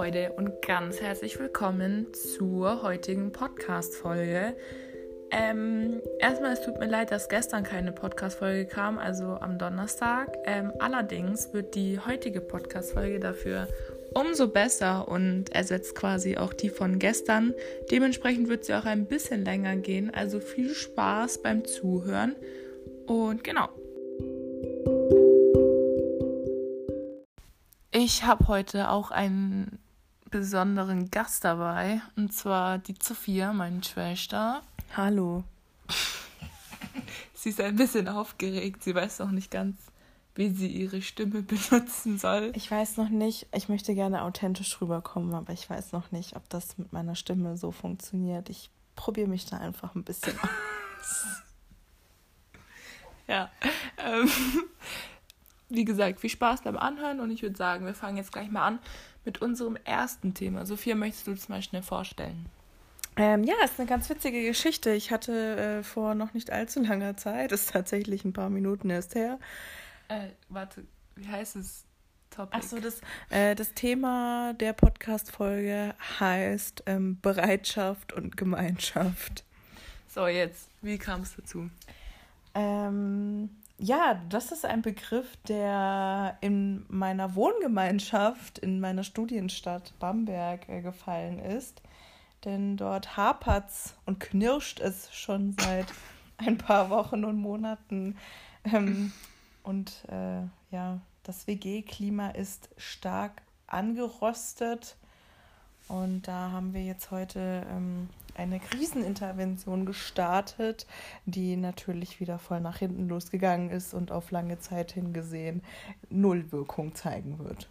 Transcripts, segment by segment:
Leute und ganz herzlich willkommen zur heutigen Podcast-Folge. Ähm, erstmal, es tut mir leid, dass gestern keine Podcast-Folge kam, also am Donnerstag. Ähm, allerdings wird die heutige Podcast-Folge dafür umso besser und ersetzt quasi auch die von gestern. Dementsprechend wird sie auch ein bisschen länger gehen. Also viel Spaß beim Zuhören und genau. Ich habe heute auch einen besonderen Gast dabei, und zwar die Sophia, meine Schwester. Hallo. sie ist ein bisschen aufgeregt, sie weiß noch nicht ganz, wie sie ihre Stimme benutzen soll. Ich weiß noch nicht, ich möchte gerne authentisch rüberkommen, aber ich weiß noch nicht, ob das mit meiner Stimme so funktioniert. Ich probiere mich da einfach ein bisschen aus. ja. Ähm, wie gesagt, viel Spaß beim Anhören und ich würde sagen, wir fangen jetzt gleich mal an mit unserem ersten Thema. Sophia, möchtest du das mal schnell vorstellen? Ähm, ja, ist eine ganz witzige Geschichte. Ich hatte äh, vor noch nicht allzu langer Zeit, ist tatsächlich ein paar Minuten erst her. Äh, warte, wie heißt es? Topic? Achso, das, äh, das Thema der Podcast-Folge heißt ähm, Bereitschaft und Gemeinschaft. So, jetzt, wie kam es dazu? Ähm, ja, das ist ein Begriff, der in meiner Wohngemeinschaft, in meiner Studienstadt Bamberg äh, gefallen ist. Denn dort hapert's und knirscht es schon seit ein paar Wochen und Monaten. Ähm, und äh, ja, das WG-Klima ist stark angerostet. Und da haben wir jetzt heute ähm, eine Krisenintervention gestartet, die natürlich wieder voll nach hinten losgegangen ist und auf lange Zeit hingesehen null Wirkung zeigen wird.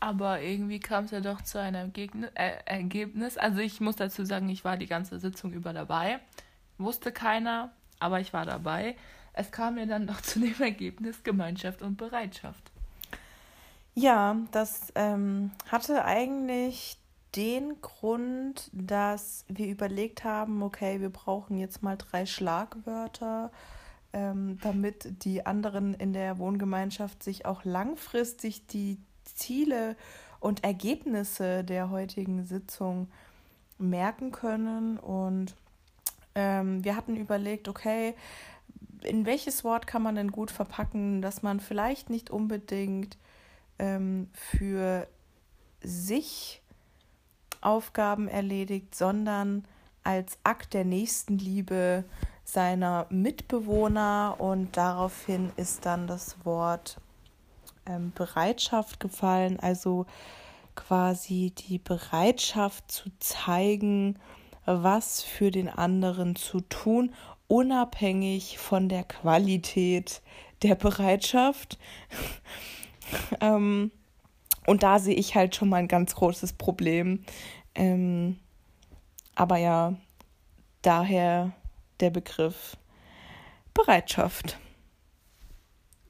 Aber irgendwie kam es ja doch zu einem äh, Ergebnis. Also ich muss dazu sagen, ich war die ganze Sitzung über dabei. Wusste keiner, aber ich war dabei. Es kam mir dann doch zu dem Ergebnis Gemeinschaft und Bereitschaft. Ja, das ähm, hatte eigentlich den Grund, dass wir überlegt haben, okay, wir brauchen jetzt mal drei Schlagwörter, ähm, damit die anderen in der Wohngemeinschaft sich auch langfristig die Ziele und Ergebnisse der heutigen Sitzung merken können. Und ähm, wir hatten überlegt, okay, in welches Wort kann man denn gut verpacken, dass man vielleicht nicht unbedingt ähm, für sich Aufgaben erledigt, sondern als Akt der Nächstenliebe seiner Mitbewohner und daraufhin ist dann das Wort ähm, Bereitschaft gefallen, also quasi die Bereitschaft zu zeigen, was für den anderen zu tun, unabhängig von der Qualität der Bereitschaft. ähm, und da sehe ich halt schon mal ein ganz großes Problem. Ähm, aber ja, daher der Begriff Bereitschaft.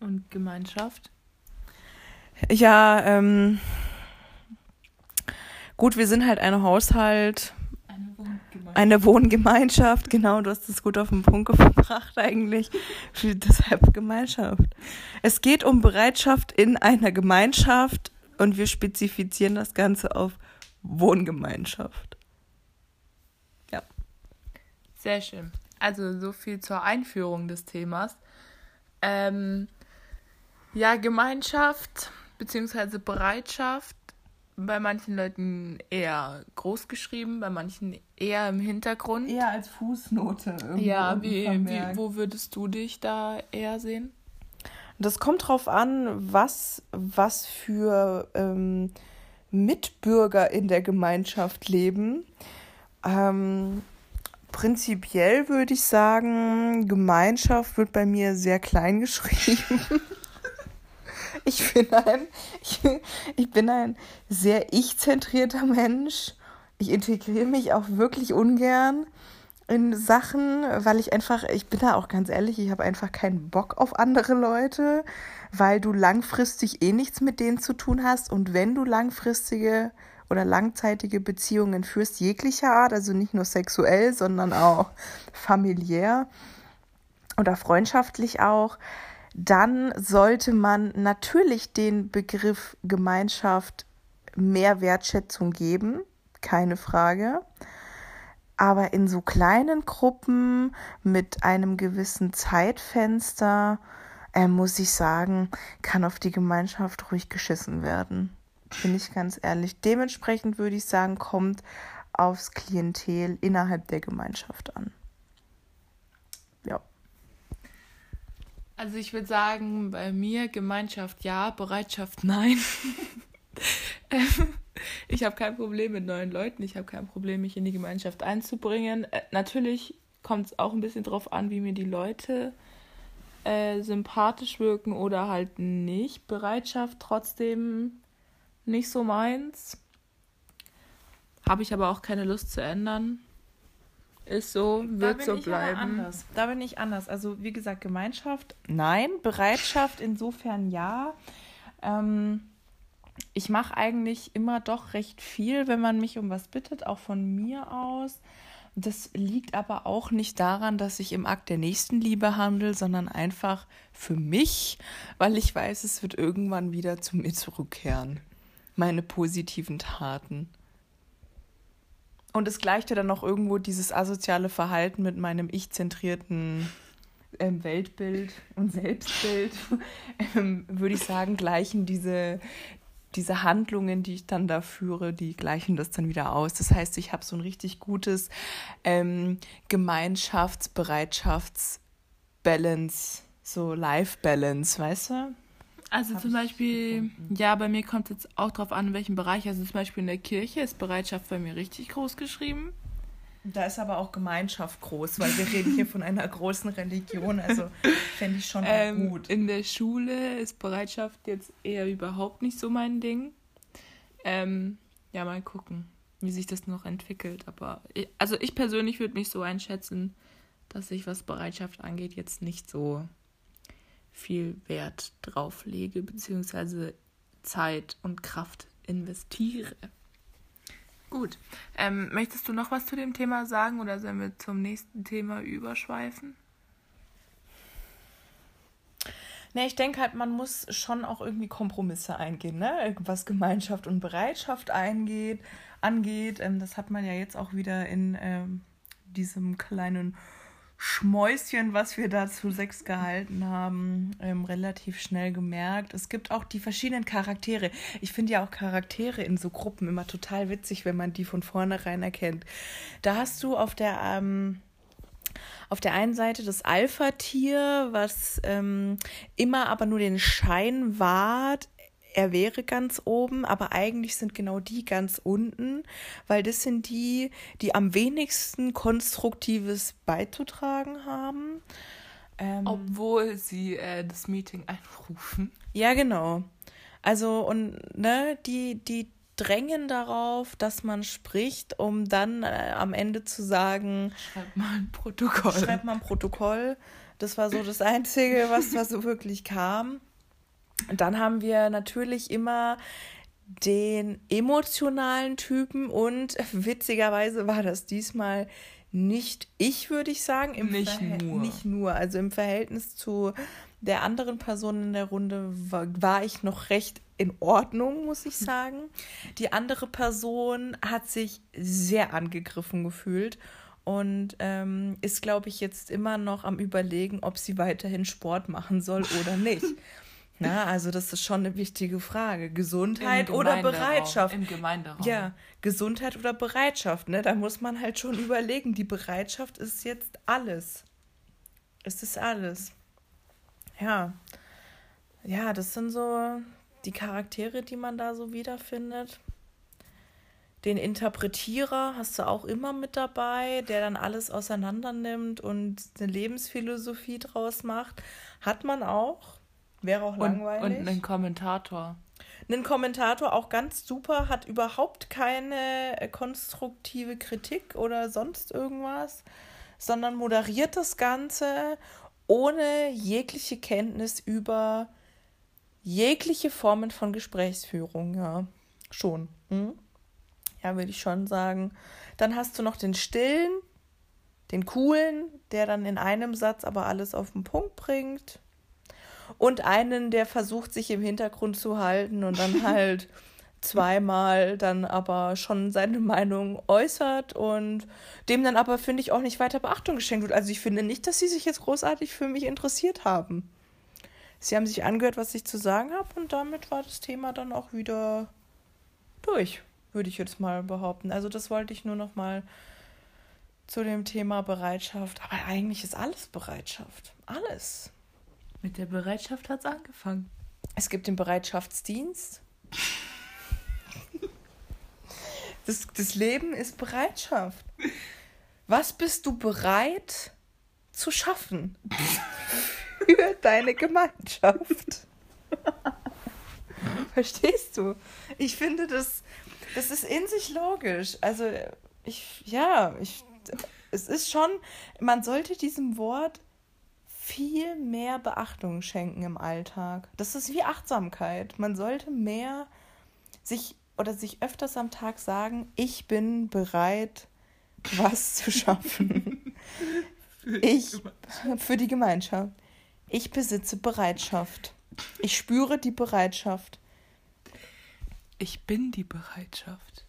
Und Gemeinschaft? Ja, ähm, gut, wir sind halt ein Haushalt. Eine Wohngemeinschaft. Eine Wohngemeinschaft, genau, du hast es gut auf den Punkt gebracht eigentlich. Deshalb Gemeinschaft. Es geht um Bereitschaft in einer Gemeinschaft und wir spezifizieren das Ganze auf Wohngemeinschaft. Ja. Sehr schön. Also so viel zur Einführung des Themas. Ähm, ja, Gemeinschaft bzw. Bereitschaft bei manchen Leuten eher groß geschrieben, bei manchen eher im Hintergrund. Eher als Fußnote. Ja, wie, wie, wo würdest du dich da eher sehen? Das kommt drauf an, was, was für ähm, Mitbürger in der Gemeinschaft leben. Ähm, prinzipiell würde ich sagen, Gemeinschaft wird bei mir sehr klein geschrieben. ich, bin ein, ich, ich bin ein sehr ich-zentrierter Mensch. Ich integriere mich auch wirklich ungern in Sachen, weil ich einfach, ich bin da auch ganz ehrlich, ich habe einfach keinen Bock auf andere Leute, weil du langfristig eh nichts mit denen zu tun hast und wenn du langfristige oder langzeitige Beziehungen führst, jeglicher Art, also nicht nur sexuell, sondern auch familiär oder freundschaftlich auch, dann sollte man natürlich den Begriff Gemeinschaft mehr Wertschätzung geben, keine Frage. Aber in so kleinen Gruppen mit einem gewissen Zeitfenster, äh, muss ich sagen, kann auf die Gemeinschaft ruhig geschissen werden. Bin ich ganz ehrlich. Dementsprechend würde ich sagen, kommt aufs Klientel innerhalb der Gemeinschaft an. Ja. Also ich würde sagen, bei mir Gemeinschaft ja, Bereitschaft nein. ich habe kein Problem mit neuen Leuten, ich habe kein Problem, mich in die Gemeinschaft einzubringen. Äh, natürlich kommt es auch ein bisschen drauf an, wie mir die Leute äh, sympathisch wirken oder halt nicht. Bereitschaft trotzdem nicht so meins. Habe ich aber auch keine Lust zu ändern. Ist so, wird so bleiben. Da bin ich anders. Also wie gesagt, Gemeinschaft, nein. Bereitschaft insofern ja. Ähm, ich mache eigentlich immer doch recht viel, wenn man mich um was bittet, auch von mir aus. Das liegt aber auch nicht daran, dass ich im Akt der Nächstenliebe handle, sondern einfach für mich, weil ich weiß, es wird irgendwann wieder zu mir zurückkehren. Meine positiven Taten. Und es gleicht ja dann noch irgendwo dieses asoziale Verhalten mit meinem ich-zentrierten ähm, Weltbild und Selbstbild, ähm, würde ich sagen, gleichen diese, diese Handlungen, die ich dann da führe, die gleichen das dann wieder aus. Das heißt, ich habe so ein richtig gutes ähm, Gemeinschaftsbereitschaftsbalance, so Life-Balance, weißt du? Also zum Beispiel, ja, bei mir kommt es jetzt auch darauf an, in welchem Bereich. Also zum Beispiel in der Kirche ist Bereitschaft bei mir richtig groß geschrieben. Da ist aber auch Gemeinschaft groß, weil wir reden hier von einer großen Religion. Also fände ich schon ähm, gut. In der Schule ist Bereitschaft jetzt eher überhaupt nicht so mein Ding. Ähm, ja, mal gucken, wie sich das noch entwickelt. Aber ich, also ich persönlich würde mich so einschätzen, dass ich, was Bereitschaft angeht, jetzt nicht so viel Wert drauf lege, beziehungsweise Zeit und Kraft investiere. Gut. Ähm, möchtest du noch was zu dem Thema sagen oder sollen wir zum nächsten Thema überschweifen? Ne, ich denke halt, man muss schon auch irgendwie Kompromisse eingehen, ne? Was Gemeinschaft und Bereitschaft eingeht, angeht. Ähm, das hat man ja jetzt auch wieder in ähm, diesem kleinen Schmäuschen, was wir da zu sechs gehalten haben, ähm, relativ schnell gemerkt. Es gibt auch die verschiedenen Charaktere. Ich finde ja auch Charaktere in so Gruppen immer total witzig, wenn man die von vornherein erkennt. Da hast du auf der ähm, auf der einen Seite das Alpha-Tier, was ähm, immer aber nur den Schein wahrt, er wäre ganz oben, aber eigentlich sind genau die ganz unten, weil das sind die, die am wenigsten Konstruktives beizutragen haben. Ähm, Obwohl sie äh, das Meeting einrufen. Ja, genau. Also, und ne, die, die drängen darauf, dass man spricht, um dann äh, am Ende zu sagen: Schreib mal ein Protokoll. Schreib mal ein Protokoll. Das war so das Einzige, was, was so wirklich kam. Dann haben wir natürlich immer den emotionalen Typen und witzigerweise war das diesmal nicht ich, würde ich sagen. Im nicht nur. Nicht nur. Also im Verhältnis zu der anderen Person in der Runde war, war ich noch recht in Ordnung, muss ich sagen. Die andere Person hat sich sehr angegriffen gefühlt und ähm, ist, glaube ich, jetzt immer noch am Überlegen, ob sie weiterhin Sport machen soll oder nicht. Na, also das ist schon eine wichtige Frage. Gesundheit oder Bereitschaft. Im Gemeinderaum. Ja, Gesundheit oder Bereitschaft. Ne? Da muss man halt schon überlegen. Die Bereitschaft ist jetzt alles. Es ist alles. Ja. Ja, das sind so die Charaktere, die man da so wiederfindet. Den Interpretierer hast du auch immer mit dabei, der dann alles auseinander nimmt und eine Lebensphilosophie draus macht. Hat man auch. Wäre auch langweilig. Und, und einen Kommentator. Einen Kommentator auch ganz super, hat überhaupt keine äh, konstruktive Kritik oder sonst irgendwas, sondern moderiert das Ganze ohne jegliche Kenntnis über jegliche Formen von Gesprächsführung, ja. Schon. Hm? Ja, würde ich schon sagen. Dann hast du noch den Stillen, den Coolen, der dann in einem Satz aber alles auf den Punkt bringt und einen, der versucht, sich im Hintergrund zu halten und dann halt zweimal dann aber schon seine Meinung äußert und dem dann aber, finde ich, auch nicht weiter Beachtung geschenkt wird. Also ich finde nicht, dass sie sich jetzt großartig für mich interessiert haben. Sie haben sich angehört, was ich zu sagen habe und damit war das Thema dann auch wieder durch, würde ich jetzt mal behaupten. Also das wollte ich nur noch mal zu dem Thema Bereitschaft. Aber eigentlich ist alles Bereitschaft. Alles. Mit der Bereitschaft hat es angefangen. Es gibt den Bereitschaftsdienst. Das, das Leben ist Bereitschaft. Was bist du bereit zu schaffen für deine Gemeinschaft? Verstehst du? Ich finde, das, das ist in sich logisch. Also, ich, ja, ich, es ist schon, man sollte diesem Wort viel mehr Beachtung schenken im Alltag. Das ist wie Achtsamkeit. Man sollte mehr sich oder sich öfters am Tag sagen, ich bin bereit, was zu schaffen. ich für die Gemeinschaft. Ich besitze Bereitschaft. Ich spüre die Bereitschaft. Ich bin die Bereitschaft.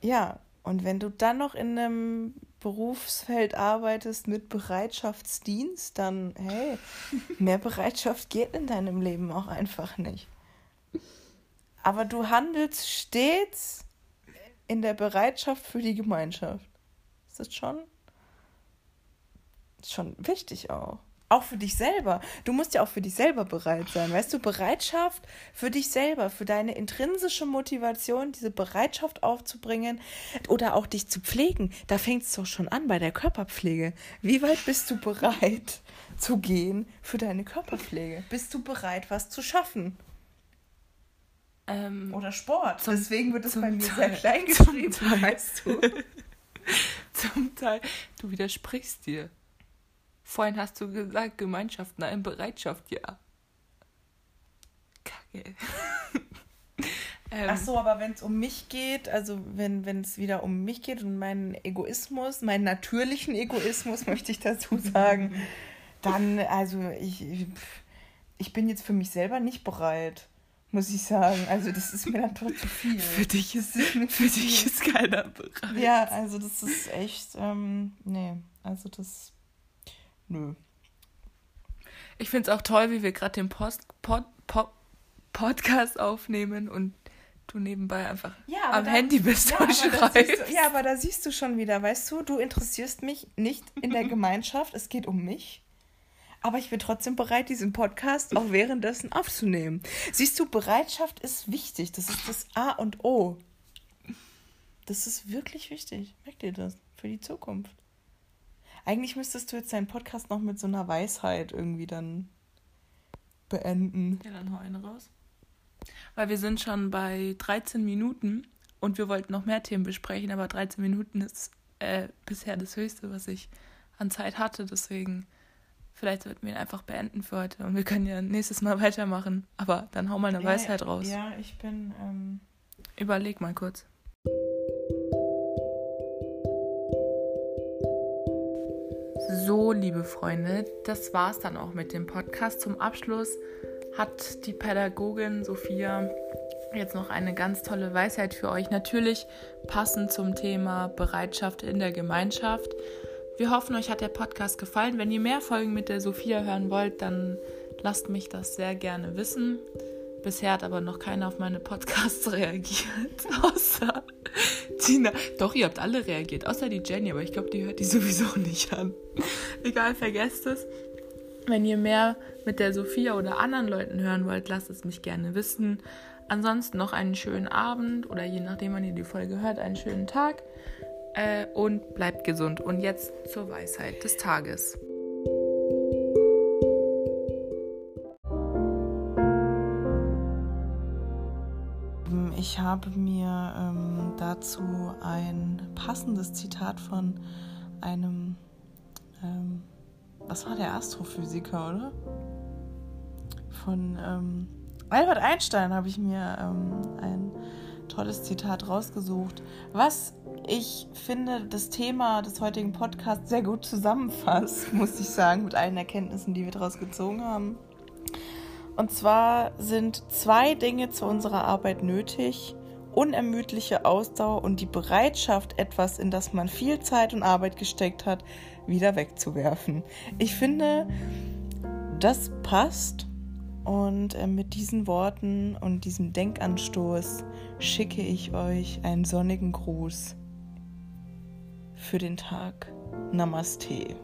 Ja, und wenn du dann noch in einem Berufsfeld arbeitest mit Bereitschaftsdienst, dann, hey, mehr Bereitschaft geht in deinem Leben auch einfach nicht. Aber du handelst stets in der Bereitschaft für die Gemeinschaft. Ist das schon, schon wichtig auch auch für dich selber. Du musst ja auch für dich selber bereit sein. Weißt du, Bereitschaft für dich selber, für deine intrinsische Motivation, diese Bereitschaft aufzubringen oder auch dich zu pflegen. Da fängt es doch schon an bei der Körperpflege. Wie weit bist du bereit zu gehen für deine Körperpflege? Bist du bereit, was zu schaffen? Ähm, oder Sport. Zum, Deswegen wird es bei mir Teil, sehr klein geschrieben, weißt du. zum Teil. Du widersprichst dir. Vorhin hast du gesagt, Gemeinschaft, nein, Bereitschaft, ja. Kacke. ähm, Ach so, aber wenn es um mich geht, also wenn es wieder um mich geht und meinen Egoismus, meinen natürlichen Egoismus, möchte ich dazu sagen, dann, also ich, ich bin jetzt für mich selber nicht bereit muss ich sagen. Also das ist mir dann doch zu viel. Für dich ist, für dich ist keiner bereit. Ja, also das ist echt, ähm, nee, also das nö. Ich finde es auch toll, wie wir gerade den Post, Pod, Pod, Podcast aufnehmen und du nebenbei einfach ja, am da, Handy bist ja, und schreibst. Du, ja, aber da siehst du schon wieder, weißt du, du interessierst mich nicht in der Gemeinschaft, es geht um mich. Aber ich bin trotzdem bereit, diesen Podcast auch währenddessen aufzunehmen. Siehst du, Bereitschaft ist wichtig. Das ist das A und O. Das ist wirklich wichtig. Merkt ihr das? Für die Zukunft. Eigentlich müsstest du jetzt deinen Podcast noch mit so einer Weisheit irgendwie dann beenden. Ja, dann hau eine raus. Weil wir sind schon bei 13 Minuten und wir wollten noch mehr Themen besprechen, aber 13 Minuten ist äh, bisher das Höchste, was ich an Zeit hatte. Deswegen, vielleicht sollten wir ihn einfach beenden für heute und wir können ja nächstes Mal weitermachen. Aber dann hau mal eine ja, Weisheit raus. Ja, ich bin. Ähm... Überleg mal kurz. So, liebe Freunde, das war es dann auch mit dem Podcast. Zum Abschluss hat die Pädagogin Sophia jetzt noch eine ganz tolle Weisheit für euch. Natürlich passend zum Thema Bereitschaft in der Gemeinschaft. Wir hoffen, euch hat der Podcast gefallen. Wenn ihr mehr Folgen mit der Sophia hören wollt, dann lasst mich das sehr gerne wissen. Bisher hat aber noch keiner auf meine Podcasts reagiert, außer Tina. Doch, ihr habt alle reagiert, außer die Jenny, aber ich glaube, die hört die sowieso nicht an. Egal, vergesst es. Wenn ihr mehr mit der Sophia oder anderen Leuten hören wollt, lasst es mich gerne wissen. Ansonsten noch einen schönen Abend oder je nachdem, wann ihr die Folge hört, einen schönen Tag. Äh, und bleibt gesund. Und jetzt zur Weisheit des Tages. Ich habe mir ähm, dazu ein passendes Zitat von einem, ähm, was war der Astrophysiker, oder? Von ähm, Albert Einstein habe ich mir ähm, ein tolles Zitat rausgesucht, was ich finde, das Thema des heutigen Podcasts sehr gut zusammenfasst, muss ich sagen, mit allen Erkenntnissen, die wir daraus gezogen haben. Und zwar sind zwei Dinge zu unserer Arbeit nötig unermüdliche Ausdauer und die Bereitschaft, etwas, in das man viel Zeit und Arbeit gesteckt hat, wieder wegzuwerfen. Ich finde, das passt. Und äh, mit diesen Worten und diesem Denkanstoß schicke ich euch einen sonnigen Gruß für den Tag. Namaste.